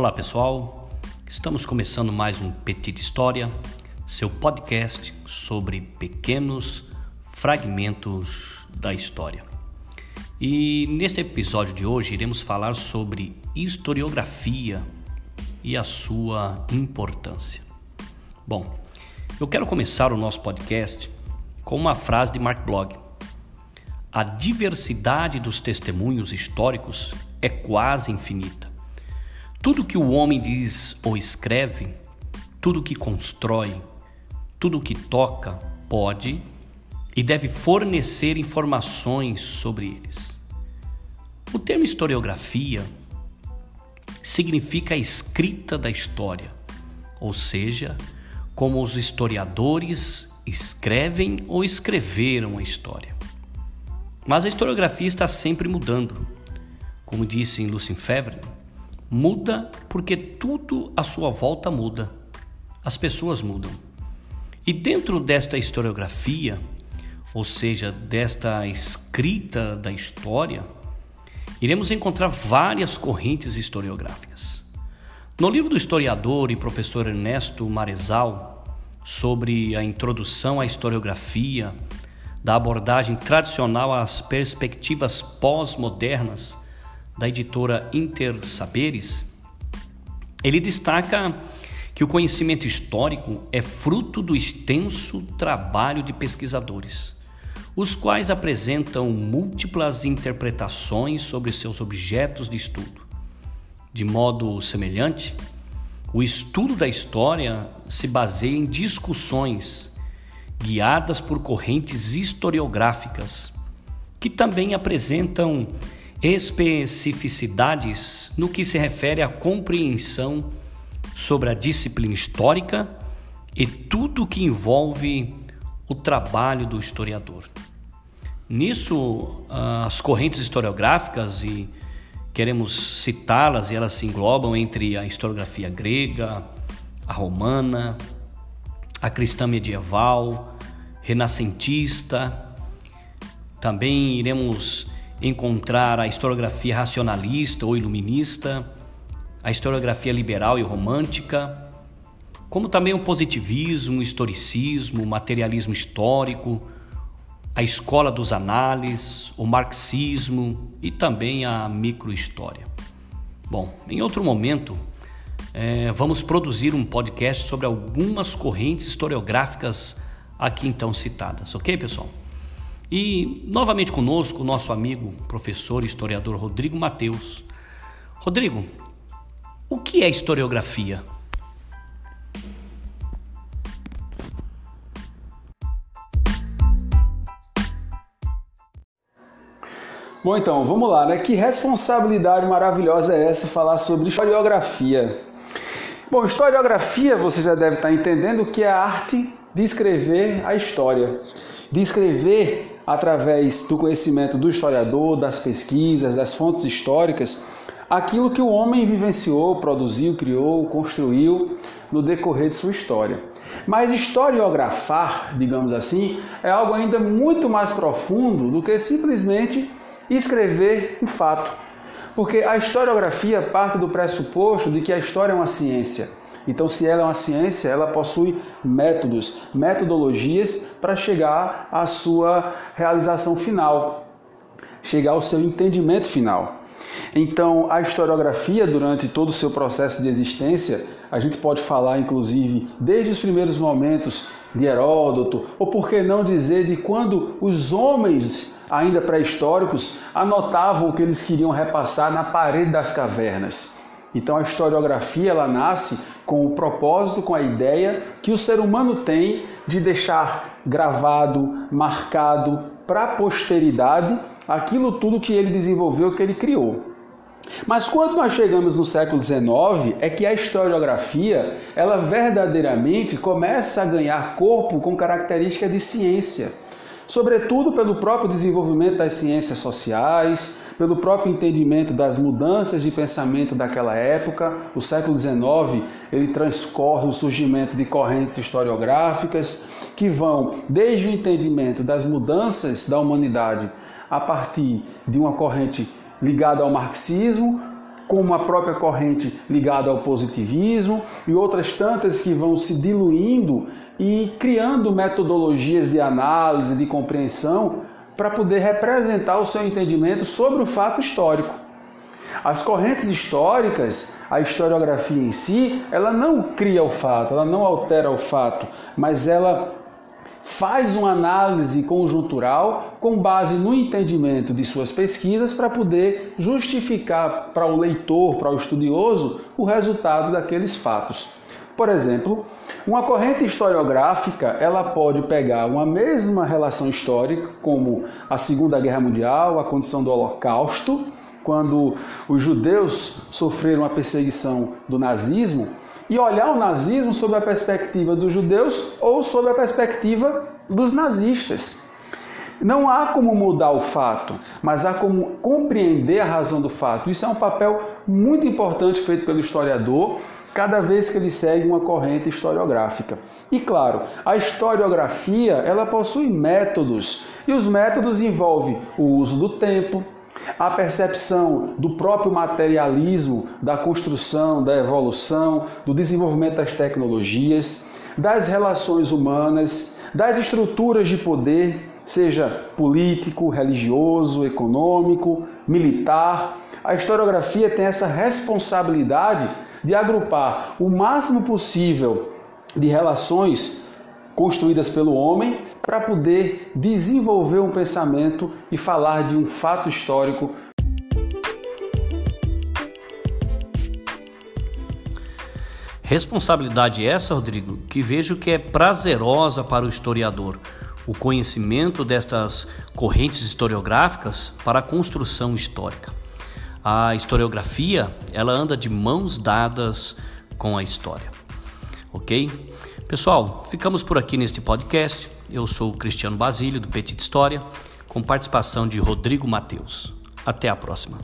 Olá pessoal, estamos começando mais um Petit História, seu podcast sobre pequenos fragmentos da história. E neste episódio de hoje iremos falar sobre historiografia e a sua importância. Bom, eu quero começar o nosso podcast com uma frase de Mark Blog. A diversidade dos testemunhos históricos é quase infinita. Tudo que o homem diz ou escreve, tudo que constrói, tudo que toca, pode e deve fornecer informações sobre eles. O termo historiografia significa a escrita da história, ou seja, como os historiadores escrevem ou escreveram a história. Mas a historiografia está sempre mudando. Como disse em Lucien Febvre, Muda porque tudo à sua volta muda. As pessoas mudam. E dentro desta historiografia, ou seja, desta escrita da história, iremos encontrar várias correntes historiográficas. No livro do historiador e professor Ernesto Marezal, sobre a introdução à historiografia, da abordagem tradicional às perspectivas pós-modernas, da editora Inter Saberes, ele destaca que o conhecimento histórico é fruto do extenso trabalho de pesquisadores, os quais apresentam múltiplas interpretações sobre seus objetos de estudo. De modo semelhante, o estudo da história se baseia em discussões guiadas por correntes historiográficas, que também apresentam especificidades no que se refere à compreensão sobre a disciplina histórica e tudo que envolve o trabalho do historiador. Nisso, as correntes historiográficas, e queremos citá-las, e elas se englobam entre a historiografia grega, a romana, a cristã medieval, renascentista. Também iremos encontrar a historiografia racionalista ou iluminista, a historiografia liberal e romântica, como também o positivismo, o historicismo, o materialismo histórico, a escola dos análises, o marxismo e também a microhistória. Bom, em outro momento, é, vamos produzir um podcast sobre algumas correntes historiográficas aqui então citadas, ok, pessoal? E novamente conosco o nosso amigo, professor e historiador Rodrigo Mateus. Rodrigo, o que é historiografia? Bom, então, vamos lá, né? Que responsabilidade maravilhosa é essa falar sobre historiografia? Bom, historiografia, você já deve estar entendendo que é a arte de escrever a história, de escrever através do conhecimento do historiador, das pesquisas, das fontes históricas, aquilo que o homem vivenciou, produziu, criou, construiu no decorrer de sua história. Mas historiografar, digamos assim, é algo ainda muito mais profundo do que simplesmente escrever um fato. Porque a historiografia parte do pressuposto de que a história é uma ciência. Então, se ela é uma ciência, ela possui métodos, metodologias para chegar à sua realização final, chegar ao seu entendimento final. Então, a historiografia, durante todo o seu processo de existência, a gente pode falar, inclusive, desde os primeiros momentos de Heródoto, ou por que não dizer de quando os homens, ainda pré-históricos, anotavam o que eles queriam repassar na parede das cavernas. Então a historiografia ela nasce com o propósito, com a ideia que o ser humano tem de deixar gravado, marcado para a posteridade aquilo tudo que ele desenvolveu, que ele criou. Mas quando nós chegamos no século XIX, é que a historiografia, ela verdadeiramente começa a ganhar corpo com características de ciência sobretudo pelo próprio desenvolvimento das ciências sociais, pelo próprio entendimento das mudanças de pensamento daquela época. O século XIX ele transcorre o surgimento de correntes historiográficas que vão desde o entendimento das mudanças da humanidade a partir de uma corrente ligada ao marxismo, como a própria corrente ligada ao positivismo e outras tantas que vão se diluindo e criando metodologias de análise, de compreensão para poder representar o seu entendimento sobre o fato histórico. As correntes históricas, a historiografia em si, ela não cria o fato, ela não altera o fato, mas ela faz uma análise conjuntural com base no entendimento de suas pesquisas para poder justificar para o leitor, para o estudioso, o resultado daqueles fatos. Por exemplo, uma corrente historiográfica, ela pode pegar uma mesma relação histórica, como a Segunda Guerra Mundial, a condição do Holocausto, quando os judeus sofreram a perseguição do nazismo, e olhar o nazismo sob a perspectiva dos judeus ou sob a perspectiva dos nazistas. Não há como mudar o fato, mas há como compreender a razão do fato. Isso é um papel muito importante feito pelo historiador cada vez que ele segue uma corrente historiográfica. E claro, a historiografia, ela possui métodos, e os métodos envolvem o uso do tempo, a percepção do próprio materialismo, da construção, da evolução, do desenvolvimento das tecnologias, das relações humanas, das estruturas de poder, seja político, religioso, econômico, militar. A historiografia tem essa responsabilidade de agrupar o máximo possível de relações construídas pelo homem para poder desenvolver um pensamento e falar de um fato histórico. Responsabilidade essa, Rodrigo, que vejo que é prazerosa para o historiador, o conhecimento destas correntes historiográficas para a construção histórica. A historiografia, ela anda de mãos dadas com a história. OK? Pessoal, ficamos por aqui neste podcast. Eu sou o Cristiano Basílio, do Petit História, com participação de Rodrigo Mateus. Até a próxima.